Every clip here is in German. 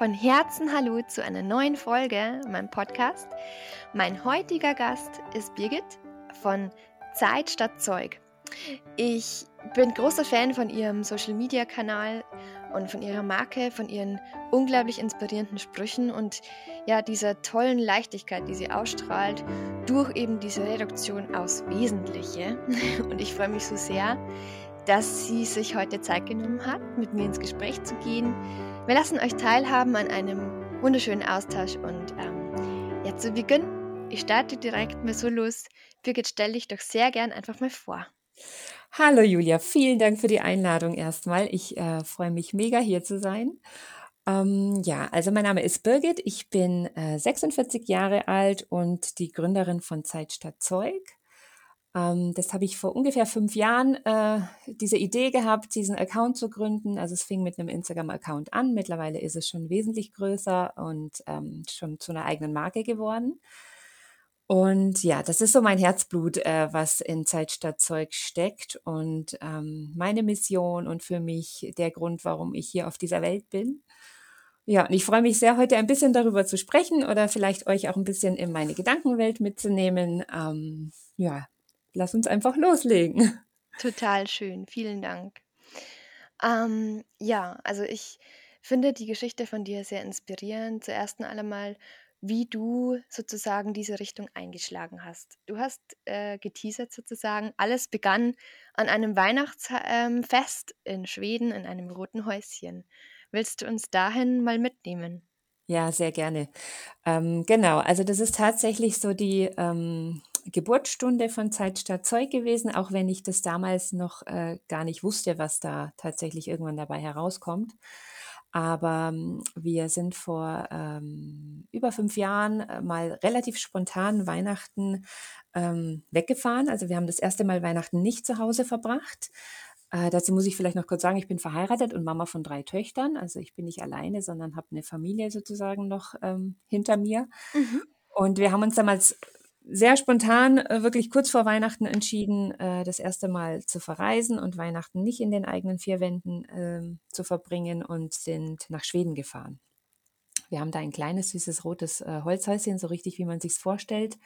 von Herzen Hallo zu einer neuen Folge meinem Podcast. Mein heutiger Gast ist Birgit von Zeit statt Zeug. Ich bin großer Fan von ihrem Social Media Kanal und von ihrer Marke, von ihren unglaublich inspirierenden Sprüchen und ja, dieser tollen Leichtigkeit, die sie ausstrahlt, durch eben diese Reduktion aufs Wesentliche. Und ich freue mich so sehr, dass sie sich heute Zeit genommen hat, mit mir ins Gespräch zu gehen. Wir lassen euch teilhaben an einem wunderschönen Austausch und ähm, ja, zu Beginn, ich starte direkt mal so los. Birgit, stell dich doch sehr gern einfach mal vor. Hallo Julia, vielen Dank für die Einladung erstmal. Ich äh, freue mich mega hier zu sein. Ähm, ja, also mein Name ist Birgit, ich bin äh, 46 Jahre alt und die Gründerin von Zeit statt Zeug. Ähm, das habe ich vor ungefähr fünf Jahren äh, diese Idee gehabt, diesen Account zu gründen. Also es fing mit einem Instagram-Account an. Mittlerweile ist es schon wesentlich größer und ähm, schon zu einer eigenen Marke geworden. Und ja, das ist so mein Herzblut, äh, was in Zeit statt Zeug steckt und ähm, meine Mission und für mich der Grund, warum ich hier auf dieser Welt bin. Ja, und ich freue mich sehr, heute ein bisschen darüber zu sprechen oder vielleicht euch auch ein bisschen in meine Gedankenwelt mitzunehmen. Ähm, ja, lass uns einfach loslegen. Total schön, vielen Dank. Ähm, ja, also ich finde die Geschichte von dir sehr inspirierend. Zuerst einmal wie du sozusagen diese Richtung eingeschlagen hast. Du hast äh, geteasert sozusagen, alles begann an einem Weihnachtsfest ähm, in Schweden in einem roten Häuschen. Willst du uns dahin mal mitnehmen? Ja, sehr gerne. Ähm, genau, also das ist tatsächlich so die ähm, Geburtsstunde von Zeit statt Zeug gewesen, auch wenn ich das damals noch äh, gar nicht wusste, was da tatsächlich irgendwann dabei herauskommt. Aber ähm, wir sind vor ähm, über fünf Jahren äh, mal relativ spontan Weihnachten ähm, weggefahren. Also wir haben das erste Mal Weihnachten nicht zu Hause verbracht. Äh, dazu muss ich vielleicht noch kurz sagen, ich bin verheiratet und Mama von drei Töchtern. Also ich bin nicht alleine, sondern habe eine Familie sozusagen noch ähm, hinter mir. Mhm. Und wir haben uns damals sehr spontan, äh, wirklich kurz vor Weihnachten entschieden, äh, das erste Mal zu verreisen und Weihnachten nicht in den eigenen vier Wänden äh, zu verbringen und sind nach Schweden gefahren. Wir haben da ein kleines, süßes, rotes äh, Holzhäuschen, so richtig wie man sich's vorstellt,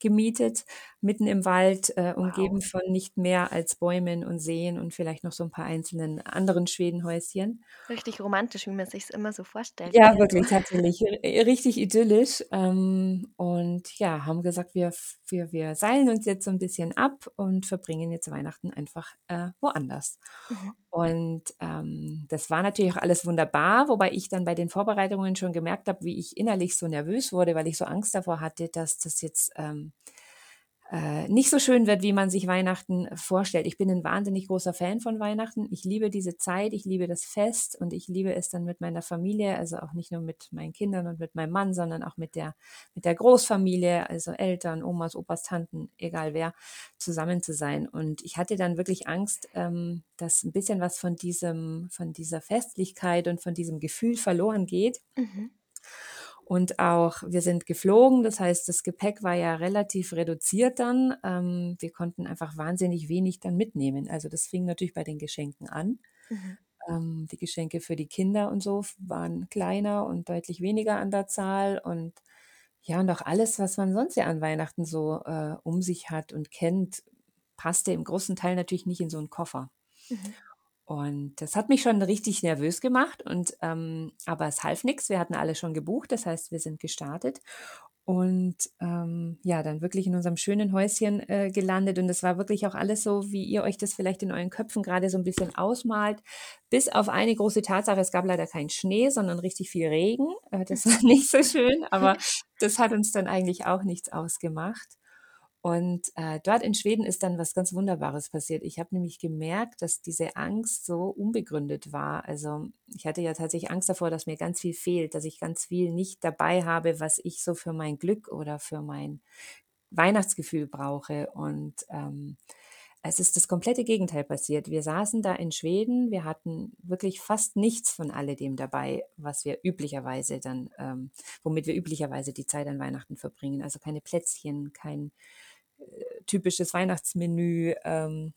gemietet, mitten im Wald, äh, umgeben wow. von nicht mehr als Bäumen und Seen und vielleicht noch so ein paar einzelnen anderen Schwedenhäuschen. Richtig romantisch, wie man sich's immer so vorstellt. Ja, wirklich, tatsächlich. Richtig idyllisch. Ähm, und ja, haben gesagt, wir, wir, wir seilen uns jetzt so ein bisschen ab und verbringen jetzt Weihnachten einfach äh, woanders. Mhm. Und ähm, das war natürlich auch alles wunderbar, wobei ich dann bei den Vorbereitungen schon gemerkt habe, wie ich innerlich so nervös wurde, weil ich so Angst davor hatte, dass das jetzt ähm, äh, nicht so schön wird, wie man sich Weihnachten vorstellt. Ich bin ein wahnsinnig großer Fan von Weihnachten. Ich liebe diese Zeit, ich liebe das Fest und ich liebe es dann mit meiner Familie, also auch nicht nur mit meinen Kindern und mit meinem Mann, sondern auch mit der, mit der Großfamilie, also Eltern, Omas, Opas, Tanten, egal wer, zusammen zu sein. Und ich hatte dann wirklich Angst, ähm, dass ein bisschen was von diesem, von dieser Festlichkeit und von diesem Gefühl verloren geht. Mhm. Und auch wir sind geflogen, das heißt, das Gepäck war ja relativ reduziert dann. Ähm, wir konnten einfach wahnsinnig wenig dann mitnehmen. Also das fing natürlich bei den Geschenken an. Mhm. Ähm, die Geschenke für die Kinder und so waren kleiner und deutlich weniger an der Zahl. Und ja, und auch alles, was man sonst ja an Weihnachten so äh, um sich hat und kennt, passte im großen Teil natürlich nicht in so einen Koffer. Mhm. Und das hat mich schon richtig nervös gemacht. Und ähm, aber es half nichts. Wir hatten alle schon gebucht. Das heißt, wir sind gestartet und ähm, ja, dann wirklich in unserem schönen Häuschen äh, gelandet. Und es war wirklich auch alles so, wie ihr euch das vielleicht in euren Köpfen gerade so ein bisschen ausmalt. Bis auf eine große Tatsache, es gab leider keinen Schnee, sondern richtig viel Regen. Äh, das war nicht so schön, aber das hat uns dann eigentlich auch nichts ausgemacht. Und äh, dort in Schweden ist dann was ganz Wunderbares passiert. Ich habe nämlich gemerkt, dass diese Angst so unbegründet war. Also ich hatte ja tatsächlich Angst davor, dass mir ganz viel fehlt, dass ich ganz viel nicht dabei habe, was ich so für mein Glück oder für mein Weihnachtsgefühl brauche. Und ähm, es ist das komplette Gegenteil passiert. Wir saßen da in Schweden, wir hatten wirklich fast nichts von alledem dabei, was wir üblicherweise dann, ähm, womit wir üblicherweise die Zeit an Weihnachten verbringen. Also keine Plätzchen, kein typisches Weihnachtsmenü, ähm,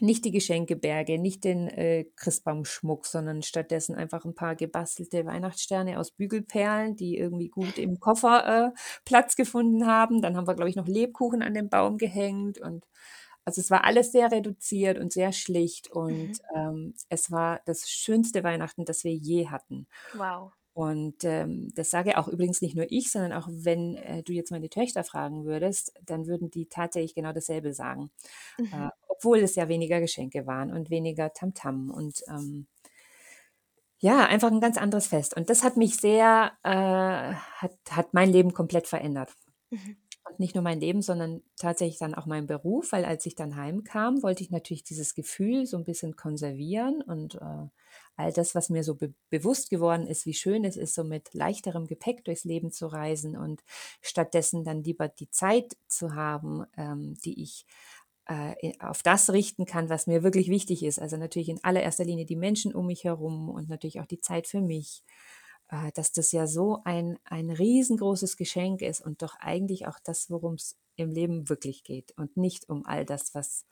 nicht die Geschenkeberge, nicht den äh, Christbaumschmuck, sondern stattdessen einfach ein paar gebastelte Weihnachtssterne aus Bügelperlen, die irgendwie gut im Koffer äh, Platz gefunden haben. Dann haben wir, glaube ich, noch Lebkuchen an den Baum gehängt und also es war alles sehr reduziert und sehr schlicht und Mhm. ähm, es war das schönste Weihnachten, das wir je hatten. Wow. Und ähm, das sage auch übrigens nicht nur ich, sondern auch wenn äh, du jetzt meine Töchter fragen würdest, dann würden die tatsächlich genau dasselbe sagen. Äh, Mhm. obwohl es ja weniger Geschenke waren und weniger Tamtam und ähm, ja, einfach ein ganz anderes Fest. Und das hat mich sehr, äh, hat, hat mein Leben komplett verändert. Mhm. Nicht nur mein Leben, sondern tatsächlich dann auch mein Beruf, weil als ich dann heimkam, wollte ich natürlich dieses Gefühl so ein bisschen konservieren und äh, all das, was mir so be bewusst geworden ist, wie schön es ist, so mit leichterem Gepäck durchs Leben zu reisen und stattdessen dann lieber die Zeit zu haben, ähm, die ich äh, auf das richten kann, was mir wirklich wichtig ist. Also natürlich in allererster Linie die Menschen um mich herum und natürlich auch die Zeit für mich dass das ja so ein, ein riesengroßes Geschenk ist und doch eigentlich auch das, worum es im Leben wirklich geht und nicht um all das, was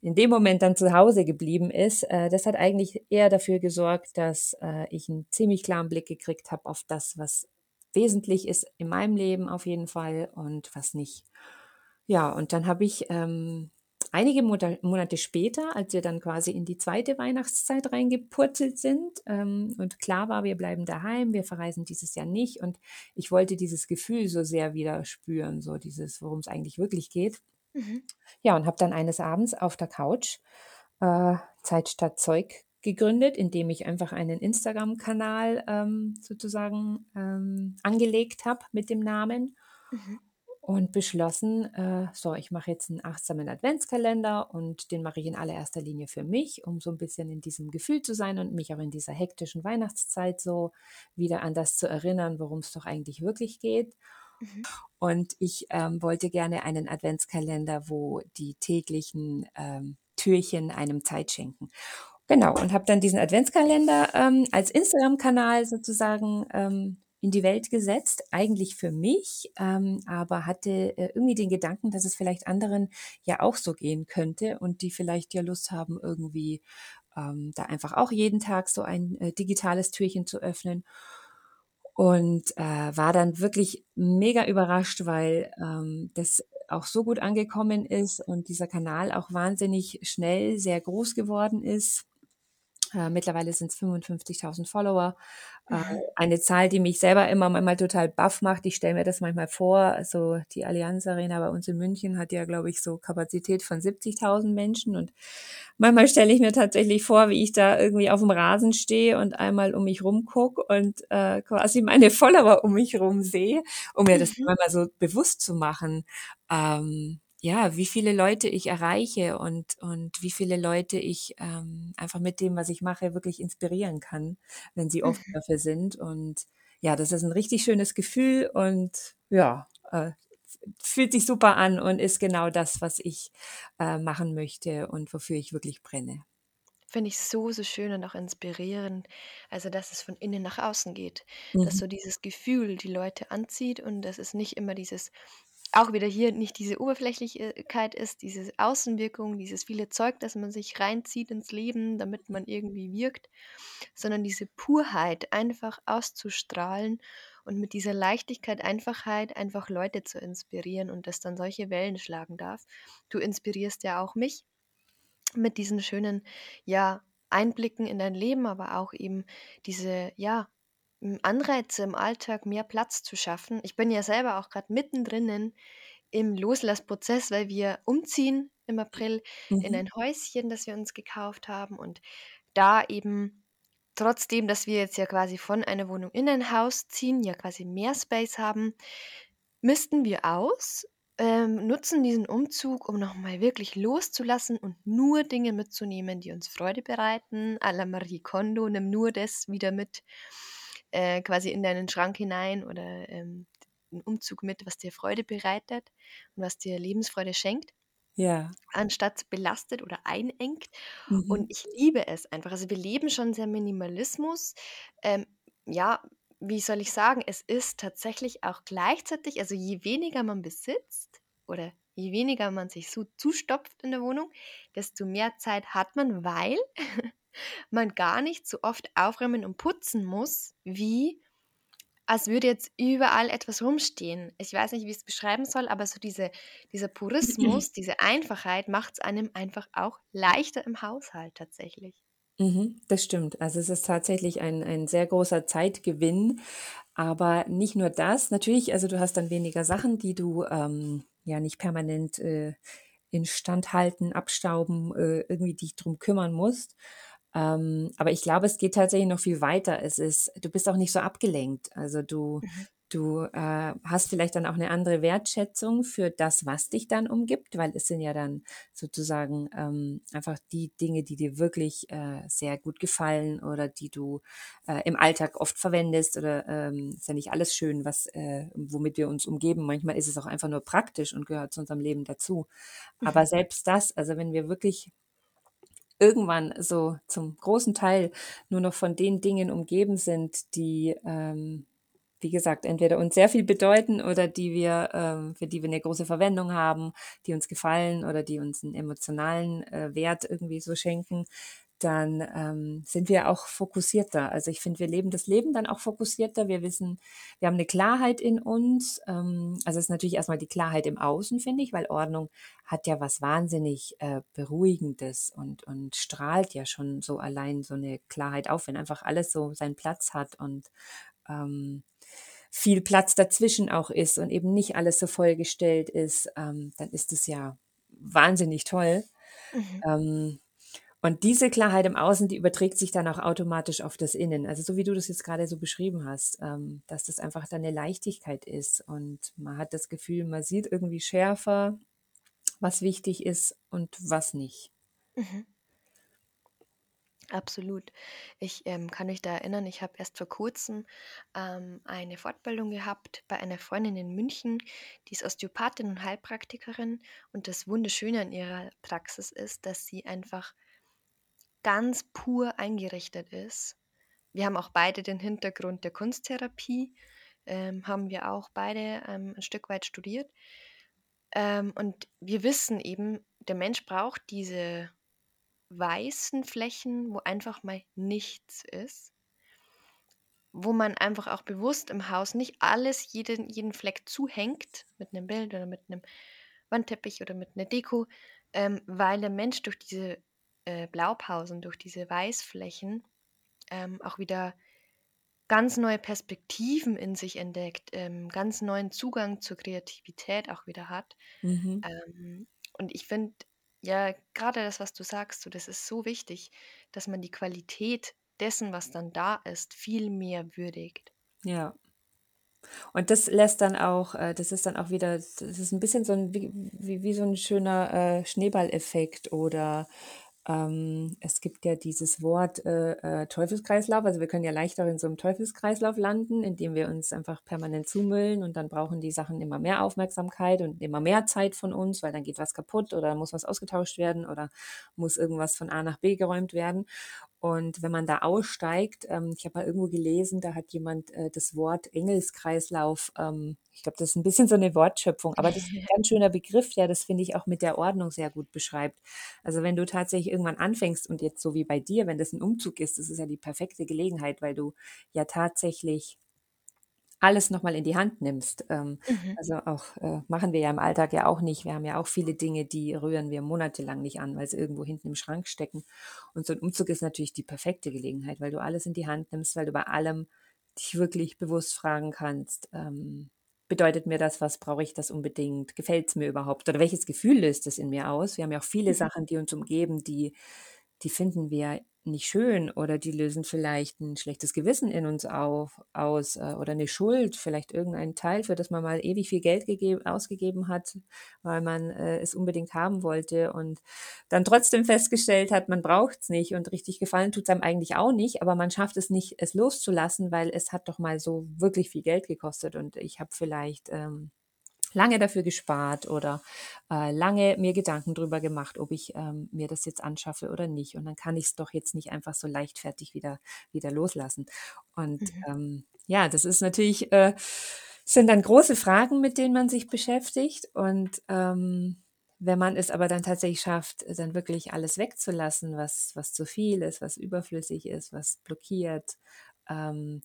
in dem Moment dann zu Hause geblieben ist. Äh, das hat eigentlich eher dafür gesorgt, dass äh, ich einen ziemlich klaren Blick gekriegt habe auf das, was wesentlich ist in meinem Leben auf jeden Fall und was nicht. Ja, und dann habe ich ähm, einige Monate später, als wir dann quasi in die zweite Weihnachtszeit reingepurzelt sind ähm, und klar war, wir bleiben daheim, wir verreisen dieses Jahr nicht und ich wollte dieses Gefühl so sehr wieder spüren, so dieses, worum es eigentlich wirklich geht. Mhm. Ja, und habe dann eines Abends auf der Couch äh, Zeit statt Zeug gegründet, indem ich einfach einen Instagram-Kanal ähm, sozusagen ähm, angelegt habe mit dem Namen Mhm. Und beschlossen, äh, so, ich mache jetzt einen achtsamen Adventskalender und den mache ich in allererster Linie für mich, um so ein bisschen in diesem Gefühl zu sein und mich auch in dieser hektischen Weihnachtszeit so wieder an das zu erinnern, worum es doch eigentlich wirklich geht. Mhm. Und ich ähm, wollte gerne einen Adventskalender, wo die täglichen ähm, Türchen einem Zeit schenken. Genau, und habe dann diesen Adventskalender ähm, als Instagram-Kanal sozusagen ähm, in die Welt gesetzt, eigentlich für mich, ähm, aber hatte äh, irgendwie den Gedanken, dass es vielleicht anderen ja auch so gehen könnte und die vielleicht ja Lust haben, irgendwie ähm, da einfach auch jeden Tag so ein äh, digitales Türchen zu öffnen. Und äh, war dann wirklich mega überrascht, weil ähm, das auch so gut angekommen ist und dieser Kanal auch wahnsinnig schnell sehr groß geworden ist. Äh, mittlerweile sind es 55.000 Follower. Äh, Mhm. eine Zahl, die mich selber immer manchmal total baff macht. Ich stelle mir das manchmal vor. Also die Allianz Arena bei uns in München hat ja, glaube ich, so Kapazität von 70.000 Menschen. Und manchmal stelle ich mir tatsächlich vor, wie ich da irgendwie auf dem Rasen stehe und einmal um mich rumgucke und äh, quasi meine Follower um mich rum sehe, um mir das Mhm. manchmal so bewusst zu machen. Ähm, ja, wie viele Leute ich erreiche und, und wie viele Leute ich ähm, einfach mit dem, was ich mache, wirklich inspirieren kann, wenn sie offen Mhm. dafür sind. Und ja, das ist ein richtig schönes Gefühl und ja, äh, fühlt sich super an und ist genau das, was ich äh, machen möchte und wofür ich wirklich brenne. Finde ich so, so schön und auch inspirierend. Also, dass es von innen nach außen geht. Dass Mhm. so dieses Gefühl die Leute anzieht und dass es nicht immer dieses, auch wieder hier nicht diese Oberflächlichkeit ist, diese Außenwirkung, dieses viele Zeug, das man sich reinzieht ins Leben, damit man irgendwie wirkt, sondern diese Purheit einfach auszustrahlen und mit dieser Leichtigkeit, Einfachheit einfach Leute zu inspirieren und das dann solche Wellen schlagen darf. Du inspirierst ja auch mich mit diesen schönen, ja, Einblicken in dein Leben, aber auch eben diese, ja, Anreize im Alltag, mehr Platz zu schaffen. Ich bin ja selber auch gerade mittendrin im Loslassprozess, weil wir umziehen im April in Mhm. ein Häuschen, das wir uns gekauft haben und da eben trotzdem, dass wir jetzt ja quasi von einer Wohnung in ein Haus ziehen, ja quasi mehr Space haben, missten wir aus, ähm, nutzen diesen Umzug, um nochmal wirklich loszulassen und nur Dinge mitzunehmen, die uns Freude bereiten. À la Marie Kondo, nimm nur das wieder mit, äh, quasi in deinen Schrank hinein oder ähm, einen Umzug mit, was dir Freude bereitet und was dir Lebensfreude schenkt, Ja. anstatt belastet oder einengt. Mhm. Und ich liebe es einfach. Also wir leben schon sehr Minimalismus. Ähm, ja, wie soll ich sagen, es ist tatsächlich auch gleichzeitig, also je weniger man besitzt oder je weniger man sich so zustopft in der Wohnung, desto mehr Zeit hat man, weil man gar nicht so oft aufräumen und putzen muss, wie als würde jetzt überall etwas rumstehen. Ich weiß nicht, wie ich es beschreiben soll, aber so diese, dieser Purismus, diese Einfachheit macht es einem einfach auch leichter im Haushalt tatsächlich. Mhm, das stimmt. Also es ist tatsächlich ein, ein sehr großer Zeitgewinn. Aber nicht nur das, natürlich, also du hast dann weniger Sachen, die du ähm, ja nicht permanent äh, instand halten, abstauben, äh, irgendwie dich drum kümmern musst. Ähm, aber ich glaube, es geht tatsächlich noch viel weiter. Es ist, du bist auch nicht so abgelenkt. Also du, mhm. du äh, hast vielleicht dann auch eine andere Wertschätzung für das, was dich dann umgibt, weil es sind ja dann sozusagen ähm, einfach die Dinge, die dir wirklich äh, sehr gut gefallen oder die du äh, im Alltag oft verwendest oder ähm, ist ja nicht alles schön, was äh, womit wir uns umgeben. Manchmal ist es auch einfach nur praktisch und gehört zu unserem Leben dazu. Mhm. Aber selbst das, also wenn wir wirklich irgendwann so zum großen Teil nur noch von den Dingen umgeben sind, die, ähm, wie gesagt, entweder uns sehr viel bedeuten oder die wir, ähm, für die wir eine große Verwendung haben, die uns gefallen oder die uns einen emotionalen äh, Wert irgendwie so schenken, dann ähm, sind wir auch fokussierter. Also ich finde, wir leben das Leben dann auch fokussierter. Wir wissen, wir haben eine Klarheit in uns. Ähm, also es ist natürlich erstmal die Klarheit im Außen, finde ich, weil Ordnung hat ja was wahnsinnig äh, Beruhigendes und, und strahlt ja schon so allein so eine Klarheit auf, wenn einfach alles so seinen Platz hat und ähm, viel Platz dazwischen auch ist und eben nicht alles so vollgestellt ist, ähm, dann ist es ja wahnsinnig toll. Mhm. Ähm, und diese Klarheit im Außen, die überträgt sich dann auch automatisch auf das Innen. Also so wie du das jetzt gerade so beschrieben hast, ähm, dass das einfach dann eine Leichtigkeit ist und man hat das Gefühl, man sieht irgendwie schärfer, was wichtig ist und was nicht. Mhm. Absolut. Ich ähm, kann mich da erinnern, ich habe erst vor kurzem ähm, eine Fortbildung gehabt bei einer Freundin in München, die ist Osteopathin und Heilpraktikerin. Und das Wunderschöne an ihrer Praxis ist, dass sie einfach ganz pur eingerichtet ist. Wir haben auch beide den Hintergrund der Kunsttherapie, ähm, haben wir auch beide ähm, ein Stück weit studiert. Ähm, und wir wissen eben, der Mensch braucht diese weißen Flächen, wo einfach mal nichts ist, wo man einfach auch bewusst im Haus nicht alles, jeden, jeden Fleck zuhängt mit einem Bild oder mit einem Wandteppich oder mit einer Deko, ähm, weil der Mensch durch diese äh, Blaupausen, durch diese Weißflächen ähm, auch wieder ganz neue Perspektiven in sich entdeckt, ähm, ganz neuen Zugang zur Kreativität auch wieder hat. Mhm. Ähm, und ich finde, ja, gerade das, was du sagst, so, das ist so wichtig, dass man die Qualität dessen, was dann da ist, viel mehr würdigt. Ja. Und das lässt dann auch, äh, das ist dann auch wieder, das ist ein bisschen so ein, wie, wie, wie so ein schöner äh, Schneeballeffekt oder ähm, es gibt ja dieses Wort äh, äh, Teufelskreislauf. Also wir können ja leichter in so einem Teufelskreislauf landen, indem wir uns einfach permanent zumüllen und dann brauchen die Sachen immer mehr Aufmerksamkeit und immer mehr Zeit von uns, weil dann geht was kaputt oder muss was ausgetauscht werden oder muss irgendwas von A nach B geräumt werden. Und wenn man da aussteigt, ähm, ich habe mal irgendwo gelesen, da hat jemand äh, das Wort Engelskreislauf, ähm, ich glaube, das ist ein bisschen so eine Wortschöpfung, aber das ist ein ganz schöner Begriff, der das finde ich auch mit der Ordnung sehr gut beschreibt. Also wenn du tatsächlich irgendwann anfängst und jetzt so wie bei dir, wenn das ein Umzug ist, das ist ja die perfekte Gelegenheit, weil du ja tatsächlich alles nochmal in die Hand nimmst. Ähm, mhm. Also auch äh, machen wir ja im Alltag ja auch nicht. Wir haben ja auch viele Dinge, die rühren wir monatelang nicht an, weil sie irgendwo hinten im Schrank stecken. Und so ein Umzug ist natürlich die perfekte Gelegenheit, weil du alles in die Hand nimmst, weil du bei allem dich wirklich bewusst fragen kannst, ähm, bedeutet mir das was, brauche ich das unbedingt, gefällt es mir überhaupt oder welches Gefühl löst es in mir aus? Wir haben ja auch viele mhm. Sachen, die uns umgeben, die, die finden wir nicht schön oder die lösen vielleicht ein schlechtes Gewissen in uns auf, aus äh, oder eine Schuld, vielleicht irgendein Teil, für das man mal ewig viel Geld gegeben, ausgegeben hat, weil man äh, es unbedingt haben wollte und dann trotzdem festgestellt hat, man braucht es nicht und richtig gefallen tut es einem eigentlich auch nicht, aber man schafft es nicht, es loszulassen, weil es hat doch mal so wirklich viel Geld gekostet und ich habe vielleicht ähm, lange dafür gespart oder äh, lange mir Gedanken drüber gemacht, ob ich ähm, mir das jetzt anschaffe oder nicht. Und dann kann ich es doch jetzt nicht einfach so leichtfertig wieder, wieder loslassen. Und mhm. ähm, ja, das ist natürlich, äh, sind dann große Fragen, mit denen man sich beschäftigt. Und ähm, wenn man es aber dann tatsächlich schafft, dann wirklich alles wegzulassen, was, was zu viel ist, was überflüssig ist, was blockiert, ähm,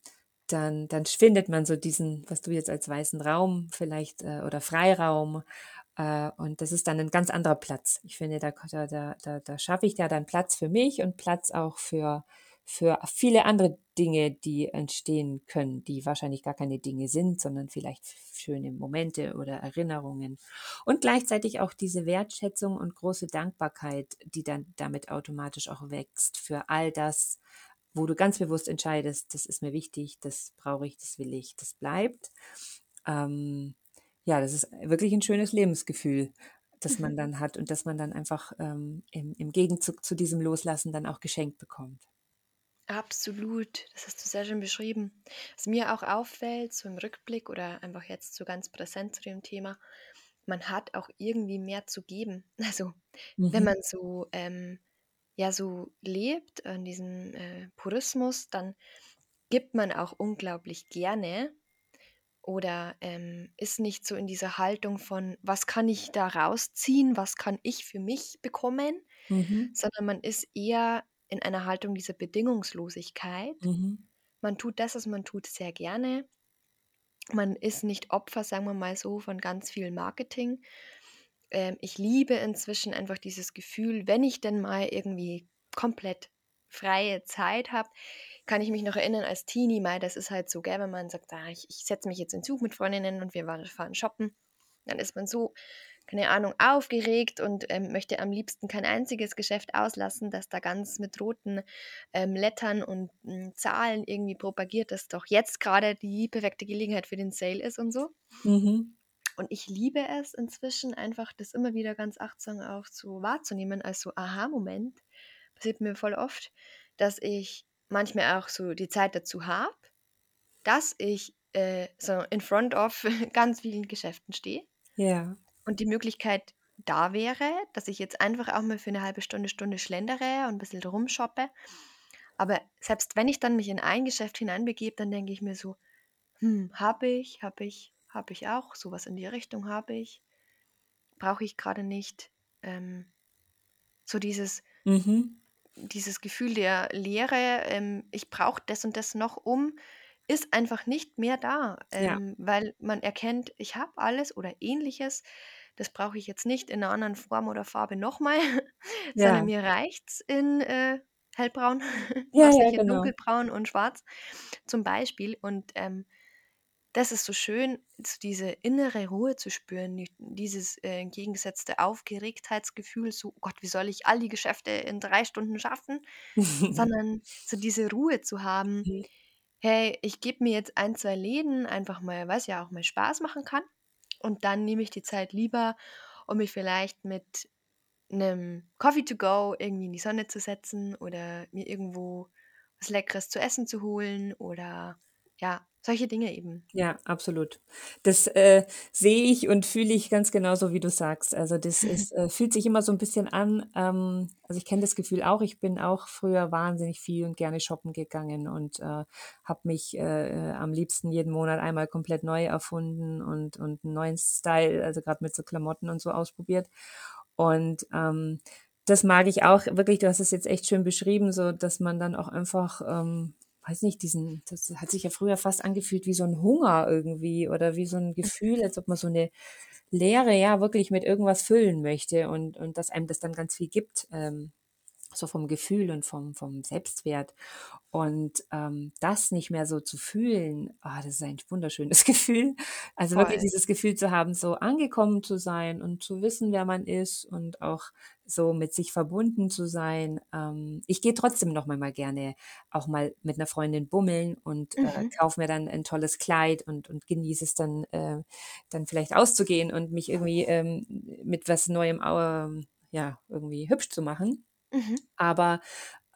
dann, dann findet man so diesen, was du jetzt als weißen Raum vielleicht äh, oder Freiraum. Äh, und das ist dann ein ganz anderer Platz. Ich finde, da, da, da, da schaffe ich da dann Platz für mich und Platz auch für, für viele andere Dinge, die entstehen können, die wahrscheinlich gar keine Dinge sind, sondern vielleicht schöne Momente oder Erinnerungen. Und gleichzeitig auch diese Wertschätzung und große Dankbarkeit, die dann damit automatisch auch wächst für all das, wo du ganz bewusst entscheidest, das ist mir wichtig, das brauche ich, das will ich, das bleibt. Ähm, ja, das ist wirklich ein schönes Lebensgefühl, das man dann hat und das man dann einfach ähm, im, im Gegenzug zu diesem Loslassen dann auch geschenkt bekommt. Absolut, das hast du sehr schön beschrieben. Was mir auch auffällt, so im Rückblick oder einfach jetzt so ganz präsent zu dem Thema, man hat auch irgendwie mehr zu geben. Also mhm. wenn man so, ähm, ja, so lebt an diesem äh, Purismus, dann gibt man auch unglaublich gerne oder ähm, ist nicht so in dieser Haltung von, was kann ich da rausziehen, was kann ich für mich bekommen, mhm. sondern man ist eher in einer Haltung dieser Bedingungslosigkeit. Mhm. Man tut das, was man tut, sehr gerne. Man ist nicht Opfer, sagen wir mal so, von ganz viel Marketing. Ähm, ich liebe inzwischen einfach dieses Gefühl, wenn ich denn mal irgendwie komplett freie Zeit habe, kann ich mich noch erinnern als Teenie mal, das ist halt so, gell, wenn man sagt, ah, ich, ich setze mich jetzt in Zug mit Freundinnen und wir fahren shoppen, dann ist man so keine Ahnung, aufgeregt und ähm, möchte am liebsten kein einziges Geschäft auslassen, das da ganz mit roten ähm, Lettern und ähm, Zahlen irgendwie propagiert, dass doch jetzt gerade die perfekte Gelegenheit für den Sale ist und so. Mhm. Und ich liebe es inzwischen einfach, das immer wieder ganz achtsam auch so wahrzunehmen, als so Aha-Moment. Passiert mir voll oft, dass ich manchmal auch so die Zeit dazu habe, dass ich äh, so in front of ganz vielen Geschäften stehe. Ja und die Möglichkeit da wäre, dass ich jetzt einfach auch mal für eine halbe Stunde, Stunde schlendere und ein bisschen rumshoppe. Aber selbst wenn ich dann mich in ein Geschäft hineinbegebe, dann denke ich mir so, hm, habe ich, habe ich, habe ich auch, sowas in die Richtung habe ich, brauche ich gerade nicht. Ähm, so dieses, mhm. dieses Gefühl der Leere, ähm, ich brauche das und das noch um, ist einfach nicht mehr da, ja. Ähm, weil man erkennt, ich habe alles oder ähnliches. Das brauche ich jetzt nicht in einer anderen Form oder Farbe nochmal, ja. sondern mir reicht es in äh, hellbraun, ja, ja, genau. dunkelbraun und schwarz zum Beispiel. Und ähm, das ist so schön, diese innere Ruhe zu spüren, dieses äh, entgegengesetzte Aufgeregtheitsgefühl, so, oh Gott, wie soll ich all die Geschäfte in drei Stunden schaffen, sondern so diese Ruhe zu haben, mhm hey, ich gebe mir jetzt ein, zwei Läden einfach mal, was ja auch mal Spaß machen kann. Und dann nehme ich die Zeit lieber, um mich vielleicht mit einem Coffee to go irgendwie in die Sonne zu setzen oder mir irgendwo was Leckeres zu essen zu holen oder ja, solche Dinge eben. Ja, absolut. Das äh, sehe ich und fühle ich ganz genauso, wie du sagst. Also das ist, äh, fühlt sich immer so ein bisschen an. Ähm, also ich kenne das Gefühl auch. Ich bin auch früher wahnsinnig viel und gerne shoppen gegangen und äh, habe mich äh, am liebsten jeden Monat einmal komplett neu erfunden und, und einen neuen Style, also gerade mit so Klamotten und so ausprobiert. Und ähm, das mag ich auch wirklich, du hast es jetzt echt schön beschrieben, so dass man dann auch einfach ähm, weiß nicht, diesen, das hat sich ja früher fast angefühlt wie so ein Hunger irgendwie oder wie so ein Gefühl, als ob man so eine Leere ja wirklich mit irgendwas füllen möchte und, und dass einem das dann ganz viel gibt. Ähm, so vom Gefühl und vom, vom Selbstwert. Und ähm, das nicht mehr so zu fühlen, oh, das ist ein wunderschönes Gefühl. Also Voll. wirklich dieses Gefühl zu haben, so angekommen zu sein und zu wissen, wer man ist und auch so mit sich verbunden zu sein. Ähm, ich gehe trotzdem noch mal, gerne auch mal mit einer Freundin bummeln und äh, mhm. äh, kaufe mir dann ein tolles Kleid und, und genieße es dann, äh, dann vielleicht auszugehen und mich irgendwie ähm, mit was Neuem äh, ja, irgendwie hübsch zu machen. Mhm. Aber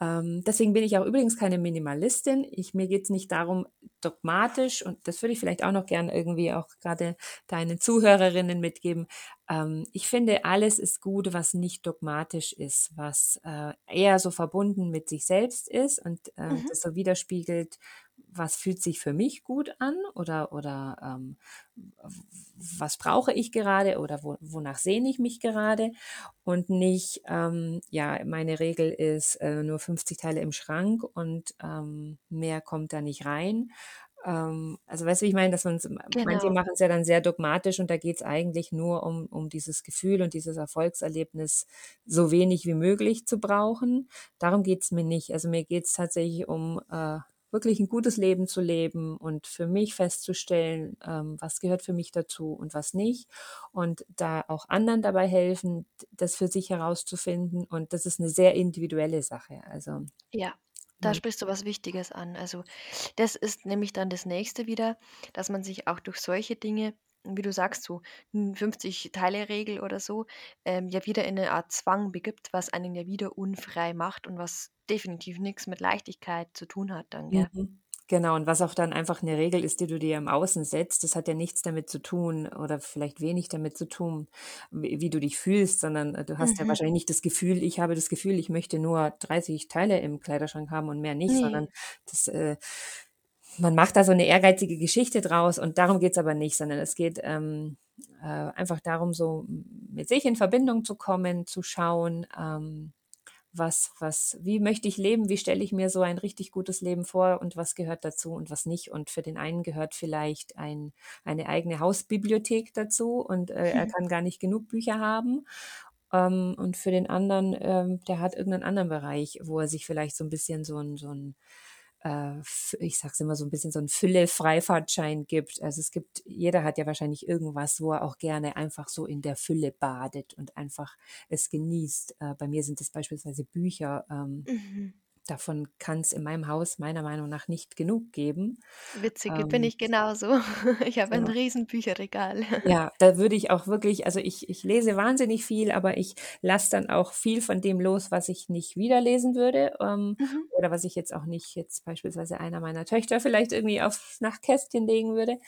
ähm, deswegen bin ich auch übrigens keine Minimalistin. Ich, mir geht es nicht darum, dogmatisch, und das würde ich vielleicht auch noch gern irgendwie auch gerade deinen Zuhörerinnen mitgeben. Ähm, ich finde, alles ist gut, was nicht dogmatisch ist, was äh, eher so verbunden mit sich selbst ist und äh, mhm. das so widerspiegelt, was fühlt sich für mich gut an oder, oder ähm, was brauche ich gerade oder wo, wonach sehne ich mich gerade und nicht, ähm, ja, meine Regel ist äh, nur 50 Teile im Schrank und ähm, mehr kommt da nicht rein. Ähm, also weißt du, ich meine, dass man manche Genau. machen es ja dann sehr dogmatisch und da geht es eigentlich nur um, um dieses Gefühl und dieses Erfolgserlebnis so wenig wie möglich zu brauchen. Darum geht es mir nicht. Also mir geht es tatsächlich um äh, wirklich ein gutes Leben zu leben und für mich festzustellen, ähm, was gehört für mich dazu und was nicht. Und da auch anderen dabei helfen, das für sich herauszufinden. Und das ist eine sehr individuelle Sache. Also Ja, da sprichst du was Wichtiges an. Also, das ist nämlich dann das Nächste wieder, dass man sich auch durch solche Dinge, wie du sagst, so 'n 50-Teile-Regel oder so, ähm, ja wieder in 'ne Art Zwang begibt, was einen ja wieder unfrei macht und was definitiv nix mit Leichtigkeit zu tun hat dann, gell? Mhm. Genau, und was auch dann einfach eine Regel ist, die du dir im Außen setzt, das hat ja nichts damit zu tun oder vielleicht wenig damit zu tun, wie wie du dich fühlst, sondern, äh, du hast ja Mhm. wahrscheinlich nicht das Gefühl ich habe das Gefühl, ich möchte nur 30 Teile im Kleiderschrank haben und mehr nicht, Ne. sondern das, äh man macht da so eine ehrgeizige Geschichte draus und darum geht's aber nicht, sondern es geht, ähm, äh, einfach darum, so mit sich in Verbindung zu kommen, zu schauen, ähm was was wie möchte ich leben? Wie stelle ich mir so ein richtig gutes Leben vor und was gehört dazu und was nicht? Und für den einen gehört vielleicht ein eine eigene Hausbibliothek dazu und, äh, er kann gar nicht genug Bücher haben. Ähm, und für den anderen, ähm, der hat irgendeinen anderen Bereich, wo er sich vielleicht so ein bisschen so ein so ein äh, ich sage es immer so ein bisschen so ein Fülle-Freifahrtschein gibt. Also, es gibt jeder hat ja wahrscheinlich irgendwas, wo er auch gerne einfach so in der Fülle badet und einfach es genießt. Äh, bei mir sind es beispielsweise Bücher. Ähm, Mhm. Davon kann es in meinem Haus meiner Meinung nach nicht genug geben. Witzig, bin Ähm, ich genauso. Ich habe ein ja. riesen Bücherregal. Ja, da würde ich auch wirklich also ich ich lese wahnsinnig viel, aber ich lasse dann auch viel von dem los, was ich nicht wieder lesen würde, ähm, Mhm. oder was ich jetzt auch nicht jetzt beispielsweise einer meiner Töchter vielleicht irgendwie aufs Nachtkästchen legen würde.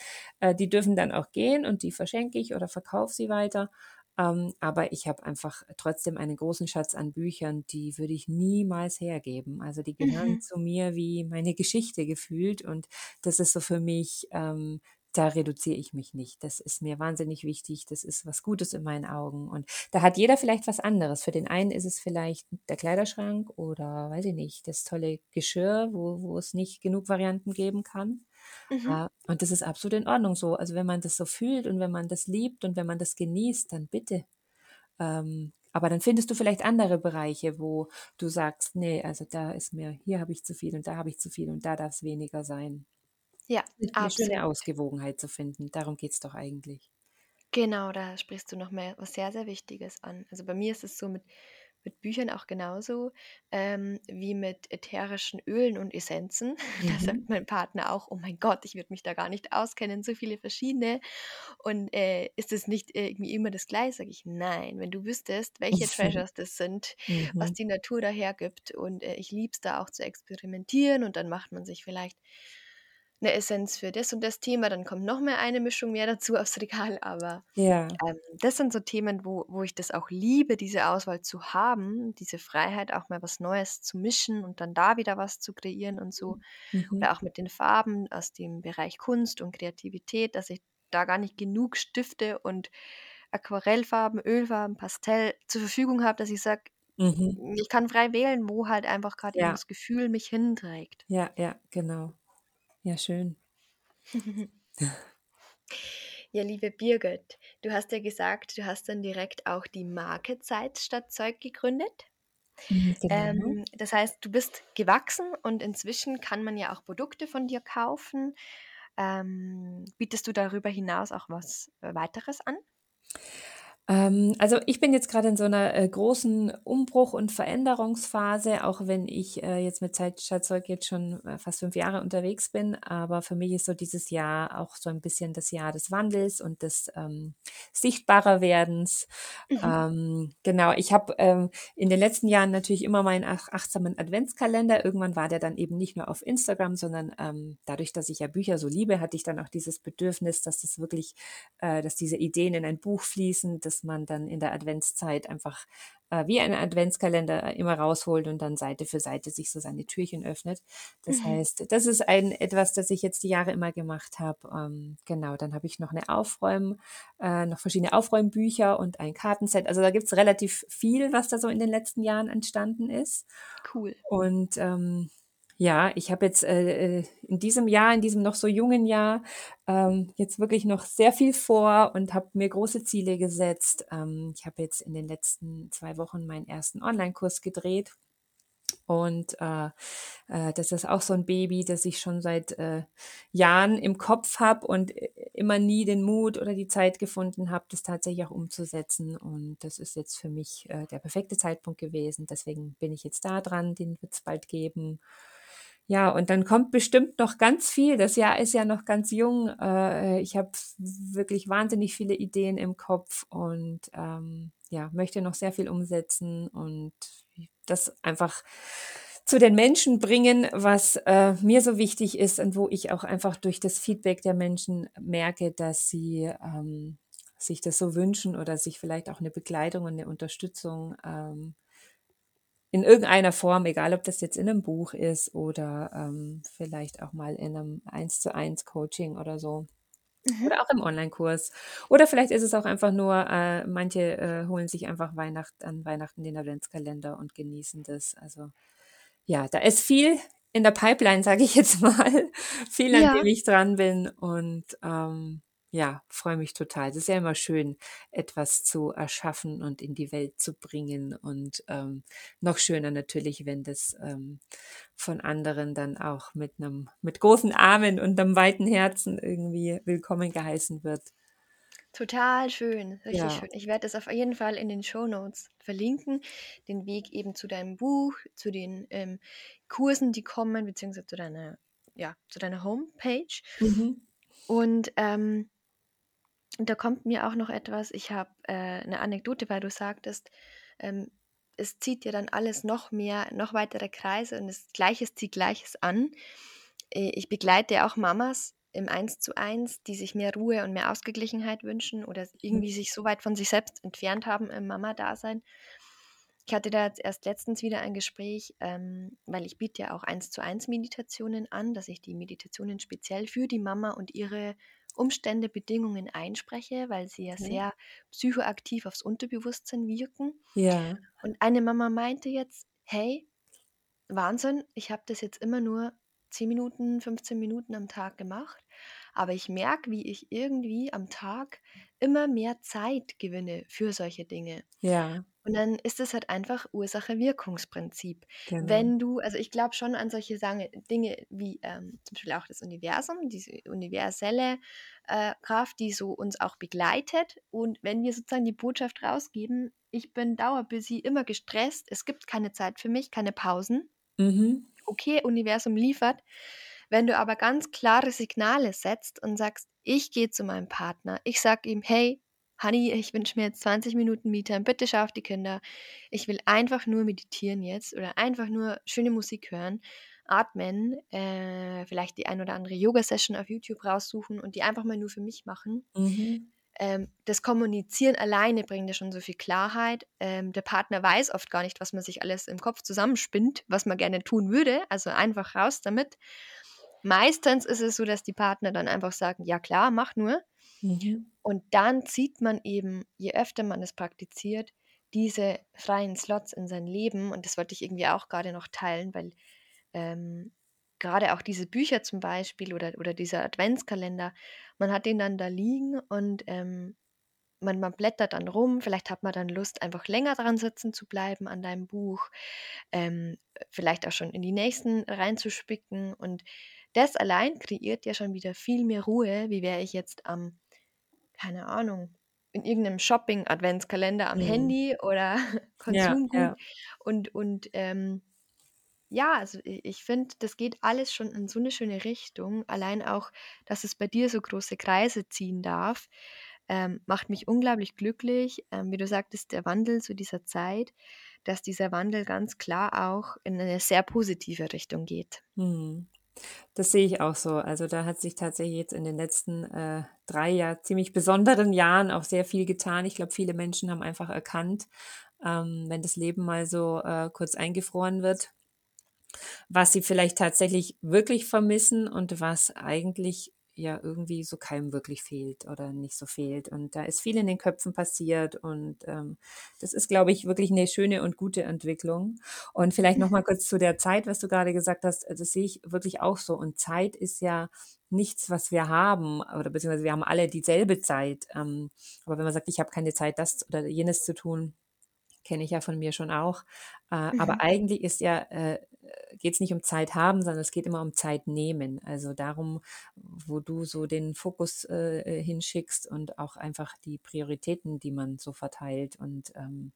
Äh, die dürfen dann auch gehen und die verschenke ich oder verkaufe sie weiter. Ähm, aber ich habe einfach trotzdem einen großen Schatz an Büchern, die würde ich niemals hergeben. Also, die gehören Mhm. zu mir wie meine Geschichte gefühlt und das ist so für mich, ähm da reduziere ich mich nicht. Das ist mir wahnsinnig wichtig. Das ist was Gutes in meinen Augen. Und da hat jeder vielleicht was anderes. Für den einen ist es vielleicht der Kleiderschrank oder weiß ich nicht, das tolle Geschirr, wo, wo es nicht genug Varianten geben kann. Mhm. Äh, Und das ist absolut in Ordnung so. Also wenn man das so fühlt und wenn man das liebt und wenn man das genießt, dann bitte. Ähm, aber dann findest du vielleicht andere Bereiche, wo du sagst, nee, also da ist mir, hier habe ich zu viel und da habe ich zu viel und da darf es weniger sein. Ja, 'Ne schöne. Ausgewogenheit zu finden, darum geht's doch eigentlich. Genau, da sprichst du noch mal was sehr, sehr Wichtiges an. Also, bei mir ist es so mit mit Büchern auch genauso, ähm, wie mit ätherischen Ölen und Essenzen. Da Mhm. sagt mein Partner auch: „Oh mein Gott, ich würde mich da gar nicht auskennen, so viele verschiedene. Und, äh, ist es nicht irgendwie immer das Gleiche?“ Sage ich: „Nein, wenn du wüsstest, welche Treasures das sind, was Mhm. die Natur da hergibt.“ Und, äh, ich liebe es da auch zu experimentieren und dann macht man sich vielleicht 'ne Essenz für das und das Thema, dann kommt noch mal eine Mischung mehr dazu aufs Regal, aber Ja. ähm, das sind so Themen, wo wo ich das auch liebe, diese Auswahl zu haben, diese Freiheit, auch mal was Neues zu mischen und dann da wieder was zu kreieren und so. Mhm. Oder auch mit den Farben aus dem Bereich Kunst und Kreativität, dass ich da gar nicht genug Stifte und Aquarellfarben, Ölfarben, Pastell zur Verfügung habe, dass ich sage, Mhm. ich kann frei wählen, wo halt einfach grad eben Ja, das Gefühl mich hinträgt. ja, ja, genau. Ja, schön. Ja, liebe Birgit, du hast ja gesagt, du hast dann direkt auch die Marke Zeit statt Zeug gegründet. Mhm, genau. Ähm, das heißt, du bist gewachsen und inzwischen kann man ja auch Produkte von dir kaufen. Ähm, bietest du darüber hinaus auch was, äh, Weiteres an? Ähm, also, ich bin jetzt gerade in so einer äh, großen Umbruch und Veränderungsphase, auch wenn ich, äh, jetzt mit Zeit statt Zeug jetzt schon, äh, fast 5 Jahre unterwegs bin. Aber für mich ist so dieses Jahr auch so ein bisschen das Jahr des Wandels und des, ähm, sichtbarer Werdens. Mhm. Ähm, genau, ich habe, ähm, in den letzten Jahren natürlich immer meinen ach achtsamen Adventskalender. Irgendwann war der dann eben nicht nur auf Instagram, sondern, ähm, dadurch, dass ich ja Bücher so liebe, hatte ich dann auch dieses Bedürfnis, dass das wirklich äh, dass diese Ideen in ein Buch fließen. Das dass man dann in der Adventszeit einfach äh, wie ein Adventskalender immer rausholt und dann Seite für Seite sich so seine Türchen öffnet. Das Mhm. heißt, das ist ein etwas, das ich jetzt die Jahre immer gemacht habe. Ähm, genau, dann habe ich noch eine Aufräum, äh, noch verschiedene Aufräumbücher und ein Kartenset. Also da gibt's relativ viel, was da so in den letzten Jahren entstanden ist. Cool. Und ähm, ja, ich habe jetzt äh, äh, in diesem Jahr, in diesem noch so jungen Jahr, ähm, jetzt wirklich noch sehr viel vor und habe mir große Ziele gesetzt. Ähm, ich habe jetzt in den letzten zwei Wochen meinen ersten Online-Kurs gedreht. Und äh, äh, das ist auch so ein Baby, das ich schon seit äh, Jahren im Kopf habe und äh, immer nie den Mut oder die Zeit gefunden habe, das tatsächlich auch umzusetzen. Und das ist jetzt für mich äh, der perfekte Zeitpunkt gewesen. Deswegen bin ich jetzt da dran, den wird es bald geben. Ja, und dann kommt bestimmt noch ganz viel. Das Jahr ist ja noch ganz jung. Äh, ich habe wirklich wahnsinnig viele Ideen im Kopf und ähm, ja, möchte noch sehr viel umsetzen und das einfach zu den Menschen bringen, was äh, mir so wichtig ist und wo ich auch einfach durch das Feedback der Menschen merke, dass sie ähm, sich das so wünschen oder sich vielleicht auch eine Begleitung und eine Unterstützung ähm, in irgendeiner Form, egal ob das jetzt in einem Buch ist oder ähm, vielleicht auch mal in einem 1 zu 1 Coaching oder so. Mhm. Oder auch im Online-Kurs. Oder vielleicht ist es auch einfach nur, äh, manche äh, holen sich einfach Weihnacht, an Weihnachten den Adventskalender und genießen das. Also ja, da ist viel in der Pipeline, sage ich jetzt mal. viel, an Ja. dem ich dran bin. Und ähm, ja, freue mich total. Es ist ja immer schön, etwas zu erschaffen und in die Welt zu bringen. Und ähm, noch schöner natürlich, wenn das ähm, von anderen dann auch mit einem, mit großen Armen und einem weiten Herzen irgendwie willkommen geheißen wird. Total schön, richtig Ja. schön. Ich werde es auf jeden Fall in den Show Notes verlinken, den Weg eben zu deinem Buch, zu den ähm, Kursen, die kommen, beziehungsweise zu deiner, ja, zu deiner Homepage. Mhm. Und ähm, da kommt mir auch noch etwas, ich habe äh, eine Anekdote, weil du sagtest, ähm, es zieht dir dann alles noch mehr, noch weitere Kreise und das Gleiches zieht Gleiches an. Äh, Ich begleite auch Mamas im 1 zu 1, die sich mehr Ruhe und mehr Ausgeglichenheit wünschen oder irgendwie sich so weit von sich selbst entfernt haben im Mama-Dasein. Ich hatte da jetzt erst letztens wieder ein Gespräch, ähm, weil ich biete ja auch 1 zu 1 Meditationen an, dass ich die Meditationen speziell für die Mama und ihre Umstände, Bedingungen einspreche, weil sie ja sehr psychoaktiv aufs Unterbewusstsein wirken. Ja. Und eine Mama meinte jetzt, hey, Wahnsinn, ich habe das jetzt immer nur 10 Minuten, 15 Minuten am Tag gemacht, aber ich merke, wie ich irgendwie am Tag immer mehr Zeit gewinne für solche Dinge. Ja, Und dann ist es halt einfach Ursache-Wirkungsprinzip. genau. Wenn du, also ich glaube schon an solche Dinge wie ähm, zum Beispiel auch das Universum, diese universelle äh, Kraft, die so uns auch begleitet. Und wenn wir sozusagen die Botschaft rausgeben, ich bin dauerbusy, immer gestresst, es gibt keine Zeit für mich, keine Pausen. Mhm. Okay, Universum liefert. Wenn du aber ganz klare Signale setzt und sagst, ich gehe zu meinem Partner, ich sage ihm, hey, Honey, ich wünsche mir jetzt 20 Minuten Me-Time, bitte schau auf die Kinder. Ich will einfach nur meditieren jetzt oder einfach nur schöne Musik hören, atmen, äh, vielleicht die ein oder andere Yoga-Session auf YouTube raussuchen und die einfach mal nur für mich machen. Mhm. Ähm, das Kommunizieren alleine bringt ja schon so viel Klarheit. Ähm, der Partner weiß oft gar nicht, was man sich alles im Kopf zusammenspinnt, was man gerne tun würde. Also einfach raus damit. Meistens ist es so, dass die Partner dann einfach sagen, ja klar, mach nur. Mhm. Und dann zieht man eben, je öfter man es praktiziert, diese freien Slots in sein Leben. Und das wollte ich irgendwie auch gerade noch teilen, weil ähm, gerade auch diese Bücher zum Beispiel oder, oder dieser Adventskalender, man hat den dann da liegen und ähm, man, man blättert dann rum. Vielleicht hat man dann Lust, einfach länger dran sitzen zu bleiben an deinem Buch. Ähm, vielleicht auch schon in die nächsten reinzuspicken. Und das allein kreiert ja schon wieder viel mehr Ruhe, wie wäre ich jetzt am, keine Ahnung, in irgendeinem Shopping-Adventskalender am Mhm. Handy oder Ja, Konsumgut. ja. Und, und ähm, ja, also ich finde, das geht alles schon in so eine schöne Richtung. Allein auch, dass es bei dir so große Kreise ziehen darf, ähm, macht mich unglaublich glücklich. Ähm, wie du sagtest, der Wandel zu dieser Zeit, dass dieser Wandel ganz klar auch in eine sehr positive Richtung geht. Mhm. Das sehe ich auch so. Also da hat sich tatsächlich jetzt in den letzten äh, drei ja ziemlich besonderen Jahren auch sehr viel getan. Ich glaube, viele Menschen haben einfach erkannt, ähm, wenn das Leben mal so äh, kurz eingefroren wird, was sie vielleicht tatsächlich wirklich vermissen und was eigentlich ja irgendwie so keinem wirklich fehlt oder nicht so fehlt. Und da ist viel in den Köpfen passiert und ähm, das ist, glaube ich, wirklich eine schöne und gute Entwicklung. Und vielleicht noch mal mhm. kurz zu der Zeit, was du gerade gesagt hast, das sehe ich wirklich auch so. Und Zeit ist ja nichts, was wir haben, oder beziehungsweise wir haben alle dieselbe Zeit. Ähm, aber wenn man sagt, ich habe keine Zeit, das oder jenes zu tun, kenne ich ja von mir schon auch. Äh, mhm. Aber eigentlich ist ja, äh, geht es nicht um Zeit haben, sondern es geht immer um Zeit nehmen. Also darum, wo du so den Fokus äh, äh hinschickst und auch einfach die Prioritäten, die man so verteilt. Und ähm,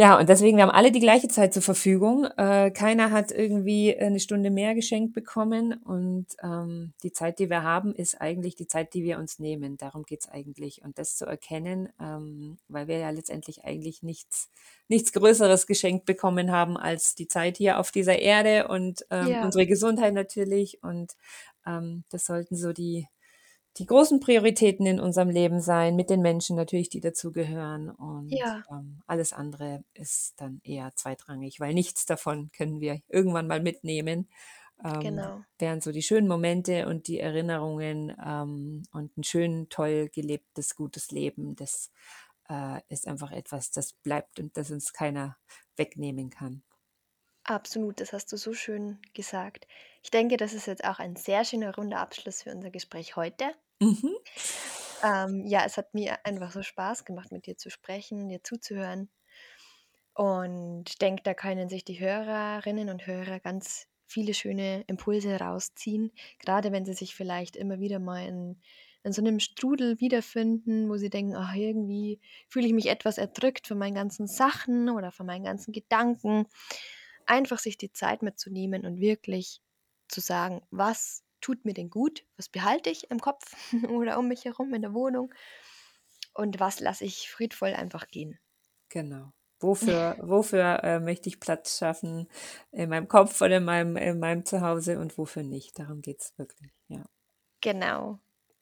ja, und deswegen, wir haben alle die gleiche Zeit zur Verfügung. Äh, keiner hat irgendwie eine Stunde mehr geschenkt bekommen. Und ähm, die Zeit, die wir haben, ist eigentlich die Zeit, die wir uns nehmen. Darum geht's eigentlich. Und das zu erkennen, ähm, weil wir ja letztendlich eigentlich nichts, nichts Größeres geschenkt bekommen haben als die Zeit hier auf dieser Erde und ähm, ja. unsere Gesundheit natürlich. Und ähm, das sollten so die, die großen Prioritäten in unserem Leben sein, mit den Menschen natürlich, die dazugehören. Und ja. ähm, alles andere ist dann eher zweitrangig, weil nichts davon können wir irgendwann mal mitnehmen. Ähm, genau. Während so die schönen Momente und die Erinnerungen ähm, und ein schön, toll gelebtes, gutes Leben, das äh, ist einfach etwas, das bleibt und das uns keiner wegnehmen kann. Absolut, das hast du so schön gesagt. Ich denke, das ist jetzt auch ein sehr schöner runder Abschluss für unser Gespräch heute. Mhm. Ähm, ja, es hat mir einfach so Spaß gemacht, mit dir zu sprechen, dir zuzuhören. Und ich denke, da können sich die Hörerinnen und Hörer ganz viele schöne Impulse rausziehen, gerade wenn sie sich vielleicht immer wieder mal in, in so einem Strudel wiederfinden, wo sie denken, ach, irgendwie fühle ich mich etwas erdrückt von meinen ganzen Sachen oder von meinen ganzen Gedanken einfach sich die Zeit mitzunehmen und wirklich zu sagen, was tut mir denn gut, was behalte ich im Kopf oder um mich herum in der Wohnung und was lasse ich friedvoll einfach gehen. Genau. Wofür, wofür äh, möchte ich Platz schaffen in meinem Kopf oder in meinem, in meinem Zuhause und wofür nicht? Darum geht es wirklich, ja. Genau.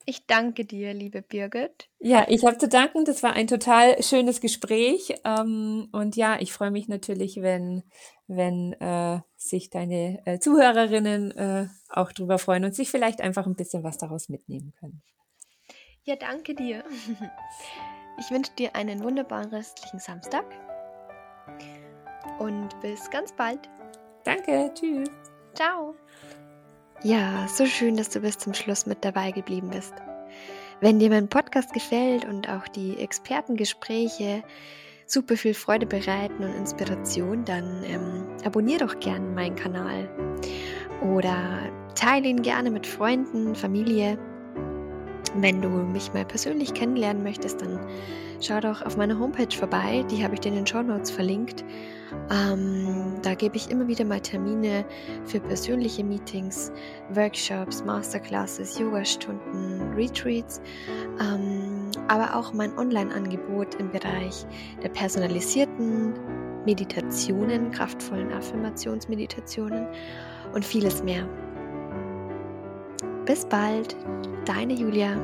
Ich danke dir, liebe Birgit. Ja, ich habe zu danken. Das war ein total schönes Gespräch. Ähm, und ja, ich freue mich natürlich, wenn, wenn äh, sich deine äh, Zuhörerinnen äh, auch drüber freuen und sich vielleicht einfach ein bisschen was daraus mitnehmen können. Ja, danke dir. Ich wünsche dir einen wunderbaren restlichen Samstag und bis ganz bald. Danke, tschüss. Ciao. Ja, so schön, dass du bis zum Schluss mit dabei geblieben bist. Wenn dir mein Podcast gefällt und auch die Expertengespräche super viel Freude bereiten und Inspiration, dann ähm, abonniere doch gerne meinen Kanal oder teile ihn gerne mit Freunden, Familie. Wenn du mich mal persönlich kennenlernen möchtest, dann schau doch auf meiner Homepage vorbei. Die habe ich dir in den Show Notes verlinkt. Ähm, da gebe ich immer wieder mal Termine für persönliche Meetings, Workshops, Masterclasses, Yogastunden, Retreats, ähm, aber auch mein Online-Angebot im Bereich der personalisierten Meditationen, kraftvollen Affirmationsmeditationen und vieles mehr. Bis bald, deine Julia.